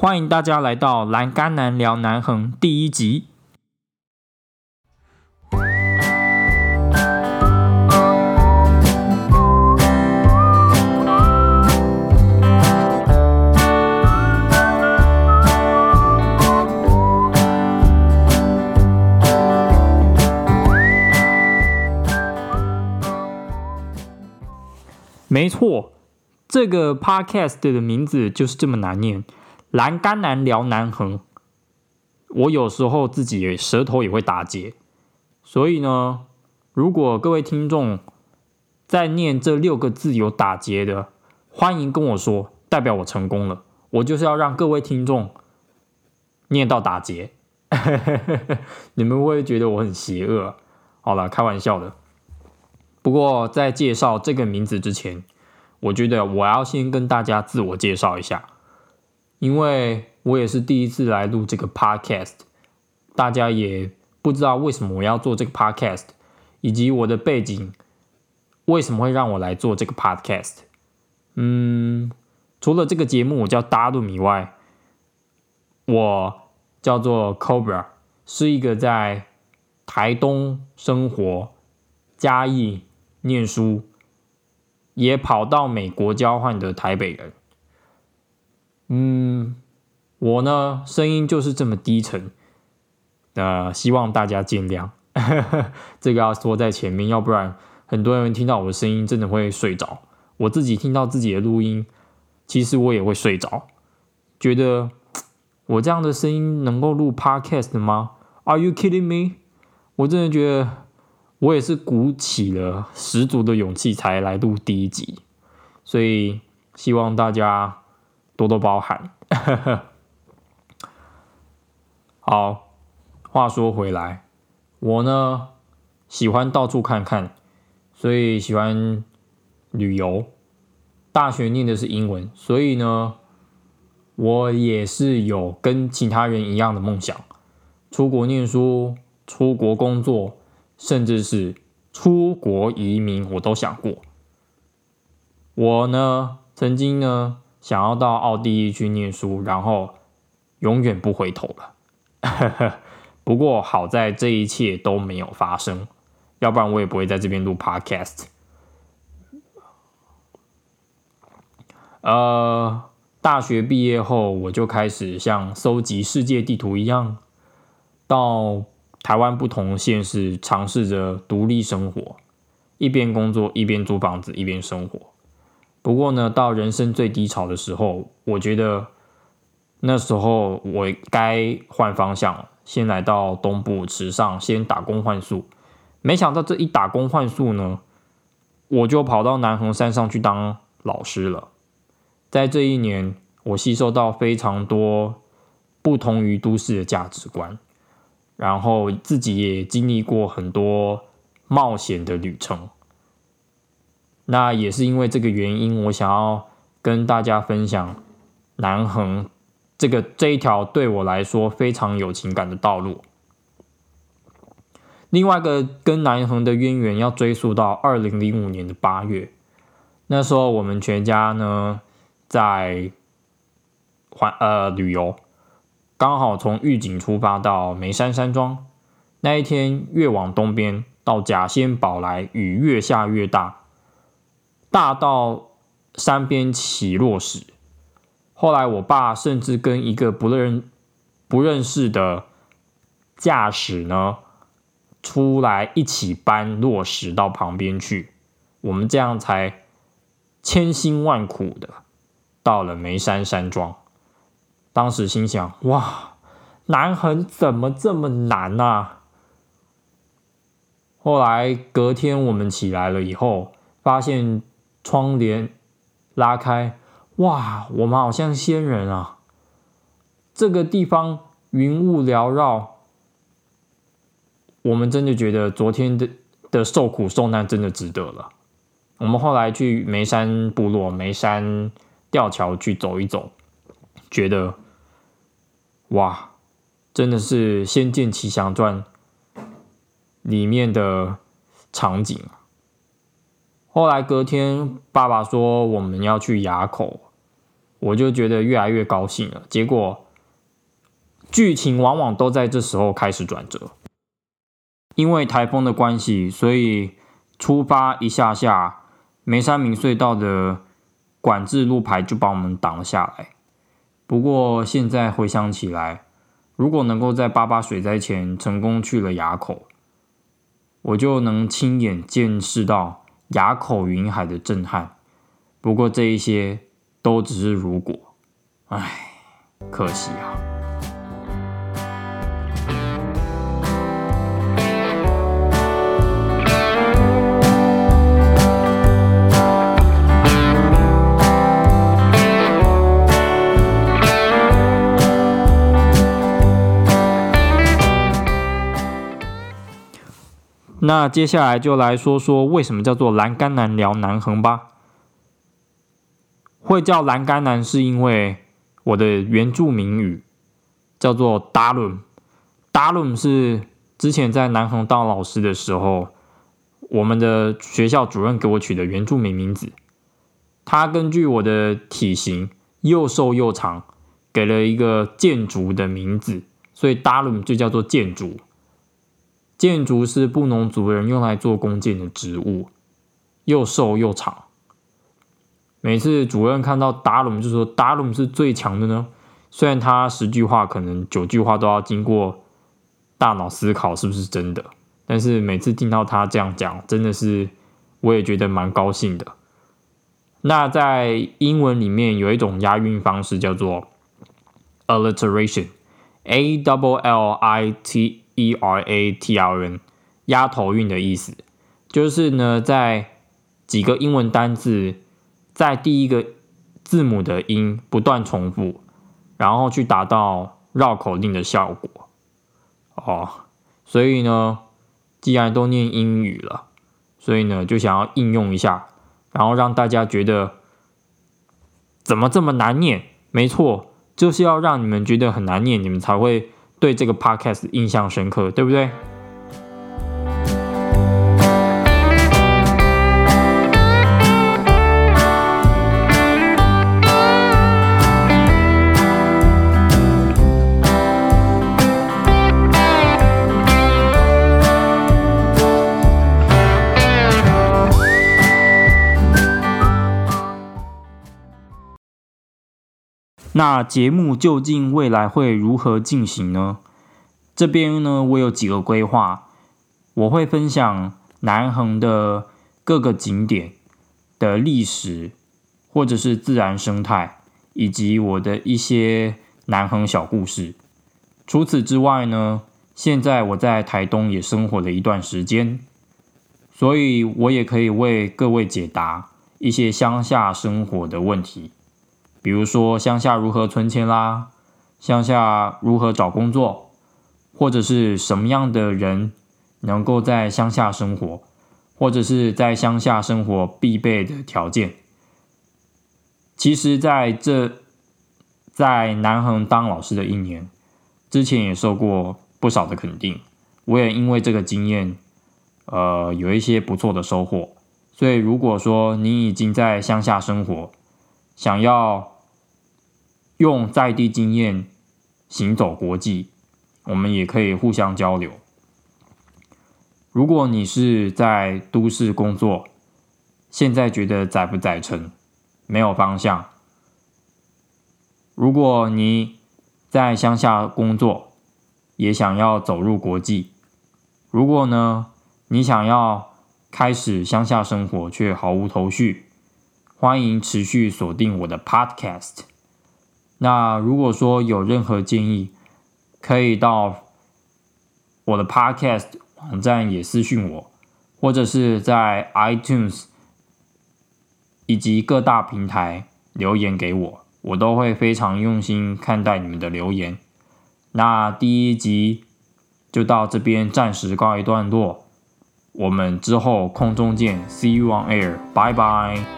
欢迎大家来到《栏杆男聊南横》第一集。没错，这个 podcast 的名字就是这么难念，“栏杆难聊南横”。我有时候自己舌头也会打结，所以呢，如果各位听众在念这六个字有打结的，欢迎跟我说，代表我成功了。我就是要让各位听众念到打结，你们会觉得我很邪恶。好了，开玩笑的。不过在介绍这个名字之前，我觉得我要先跟大家自我介绍一下，因为我也是第一次来录这个 podcast，大家也不知道为什么我要做这个 podcast，以及我的背景为什么会让我来做这个 podcast。嗯，除了这个节目我叫大陆以外，我叫做 Cobra，是一个在台东生活、嘉义。念书，也跑到美国交换的台北人。嗯，我呢声音就是这么低沉，呃，希望大家见谅。这个要说在前面，要不然很多人听到我的声音真的会睡着。我自己听到自己的录音，其实我也会睡着，觉得我这样的声音能够录 podcast 吗？Are you kidding me？我真的觉得。我也是鼓起了十足的勇气才来录第一集，所以希望大家多多包涵。好，话说回来，我呢喜欢到处看看，所以喜欢旅游。大学念的是英文，所以呢，我也是有跟其他人一样的梦想，出国念书，出国工作。甚至是出国移民，我都想过。我呢，曾经呢，想要到奥地利去念书，然后永远不回头了。不过好在这一切都没有发生，要不然我也不会在这边录 Podcast。呃，大学毕业后，我就开始像收集世界地图一样到。台湾不同县市尝试着独立生活，一边工作一边租房子一边生活。不过呢，到人生最低潮的时候，我觉得那时候我该换方向，先来到东部池上先打工换宿。没想到这一打工换宿呢，我就跑到南横山上去当老师了。在这一年，我吸收到非常多不同于都市的价值观。然后自己也经历过很多冒险的旅程，那也是因为这个原因，我想要跟大家分享南横这个这一条对我来说非常有情感的道路。另外一个跟南横的渊源要追溯到二零零五年的八月，那时候我们全家呢在环呃旅游。刚好从玉井出发到眉山山庄，那一天越往东边到甲仙堡来，雨越下越大，大到山边起落石。后来我爸甚至跟一个不认不认识的驾驶呢出来一起搬落石到旁边去，我们这样才千辛万苦的到了眉山山庄。当时心想：哇，南横怎么这么难啊？后来隔天我们起来了以后，发现窗帘拉开，哇，我们好像仙人啊！这个地方云雾缭绕，我们真的觉得昨天的的受苦受难真的值得了。我们后来去眉山部落、眉山吊桥去走一走，觉得。哇，真的是《仙剑奇侠传》里面的场景后来隔天，爸爸说我们要去崖口，我就觉得越来越高兴了。结果剧情往往都在这时候开始转折，因为台风的关系，所以出发一下下，梅山明隧道的管制路牌就把我们挡了下来。不过现在回想起来，如果能够在八八水灾前成功去了崖口，我就能亲眼见识到崖口云海的震撼。不过这一些都只是如果，唉，可惜啊。那接下来就来说说为什么叫做栏杆男聊南横吧。会叫栏杆男是因为我的原住民语叫做达伦，达伦是之前在南横当老师的时候，我们的学校主任给我取的原住民名字。他根据我的体型又瘦又长，给了一个建筑的名字，所以达伦就叫做建筑。建筑是布农族人用来做弓箭的植物，又瘦又长。每次主任看到达鲁就说达鲁是最强的呢。虽然他十句话可能九句话都要经过大脑思考是不是真的，但是每次听到他这样讲，真的是我也觉得蛮高兴的。那在英文里面有一种押韵方式叫做 alliteration，a double l i t。E r a t r n，压头韵的意思，就是呢，在几个英文单字在第一个字母的音不断重复，然后去达到绕口令的效果。哦，所以呢，既然都念英语了，所以呢，就想要应用一下，然后让大家觉得怎么这么难念？没错，就是要让你们觉得很难念，你们才会。对这个 podcast 印象深刻，对不对？那节目究竟未来会如何进行呢？这边呢，我有几个规划，我会分享南横的各个景点的历史，或者是自然生态，以及我的一些南横小故事。除此之外呢，现在我在台东也生活了一段时间，所以我也可以为各位解答一些乡下生活的问题。比如说乡下如何存钱啦，乡下如何找工作，或者是什么样的人能够在乡下生活，或者是在乡下生活必备的条件。其实，在这在南横当老师的一年之前，也受过不少的肯定。我也因为这个经验，呃，有一些不错的收获。所以，如果说你已经在乡下生活，想要用在地经验行走国际，我们也可以互相交流。如果你是在都市工作，现在觉得载不载沉，没有方向；如果你在乡下工作，也想要走入国际；如果呢，你想要开始乡下生活却毫无头绪。欢迎持续锁定我的 Podcast。那如果说有任何建议，可以到我的 Podcast 网站也私讯我，或者是在 iTunes 以及各大平台留言给我，我都会非常用心看待你们的留言。那第一集就到这边暂时告一段落，我们之后空中见，See you on air，拜拜。